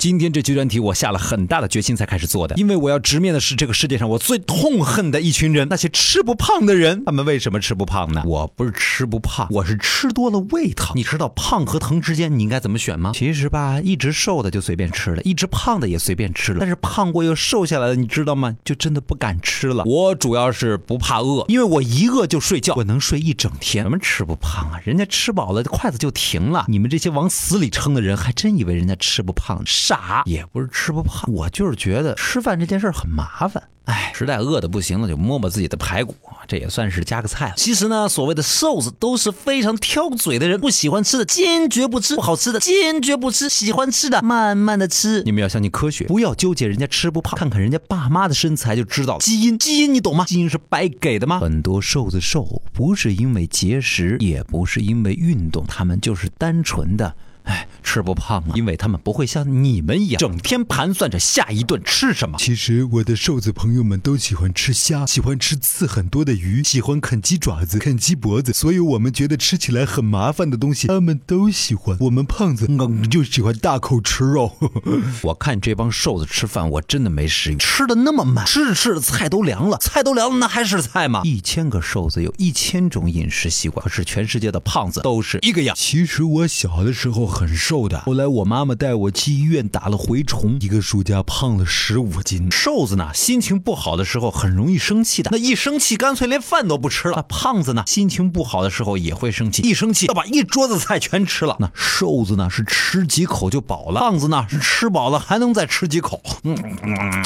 今天这期专题我下了很大的决心才开始做的，因为我要直面的是这个世界上我最痛恨的一群人，那些吃不胖的人。他们为什么吃不胖呢？我不是吃不胖，我是吃多了胃疼。你知道胖和疼之间你应该怎么选吗？其实吧，一直瘦的就随便吃了，一直胖的也随便吃了，但是胖过又瘦下来的，你知道吗？就真的不敢吃了。我主要是不怕饿，因为我一饿就睡觉，我能睡一整天。什么吃不胖啊？人家吃饱了筷子就停了。你们这些往死里撑的人，还真以为人家吃不胖？傻，也不是吃不胖，我就是觉得吃饭这件事很麻烦。哎，实在饿的不行了，就摸摸自己的排骨，这也算是加个菜了。其实呢，所谓的瘦子都是非常挑嘴的人，不喜欢吃的坚决不吃，不好吃的坚决不吃，喜欢吃的慢慢的吃。你们要相信科学，不要纠结人家吃不胖，看看人家爸妈的身材就知道了。基因，基因你懂吗？基因是白给的吗？很多瘦子瘦，不是因为节食，也不是因为运动，他们就是单纯的。哎，吃不胖啊，因为他们不会像你们一样整天盘算着下一顿吃什么。其实我的瘦子朋友们都喜欢吃虾，喜欢吃刺很多的鱼，喜欢啃鸡爪子、啃鸡脖子。所以我们觉得吃起来很麻烦的东西，他们都喜欢。我们胖子，嗯，就喜欢大口吃肉。我看这帮瘦子吃饭，我真的没食欲，吃的那么慢，吃着吃着菜都凉了，菜都凉了，那还是菜吗？一千个瘦子有一千种饮食习惯，可是全世界的胖子都是一个样。其实我小的时候。很瘦的，后来我妈妈带我去医院打了蛔虫，一个暑假胖了十五斤。瘦子呢，心情不好的时候很容易生气的，那一生气干脆连饭都不吃了。胖子呢，心情不好的时候也会生气，一生气要把一桌子菜全吃了。那瘦子呢是吃几口就饱了，胖子呢是吃饱了还能再吃几口，嗯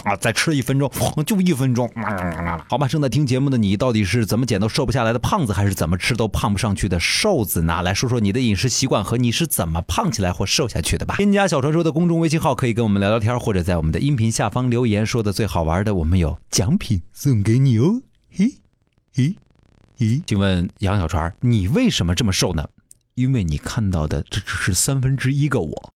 啊，再吃一分钟，就一分钟。好吧，正在听节目的你到底是怎么减都瘦不下来的胖子，还是怎么吃都胖不上去的瘦子呢？来说说你的饮食习惯和你是怎么胖胖。起来或瘦下去的吧？添加小传说的公众微信号，可以跟我们聊聊天，或者在我们的音频下方留言，说的最好玩的，我们有奖品送给你哦。嘿，嘿，咦，请问杨小船，你为什么这么瘦呢？因为你看到的这只是三分之一个我。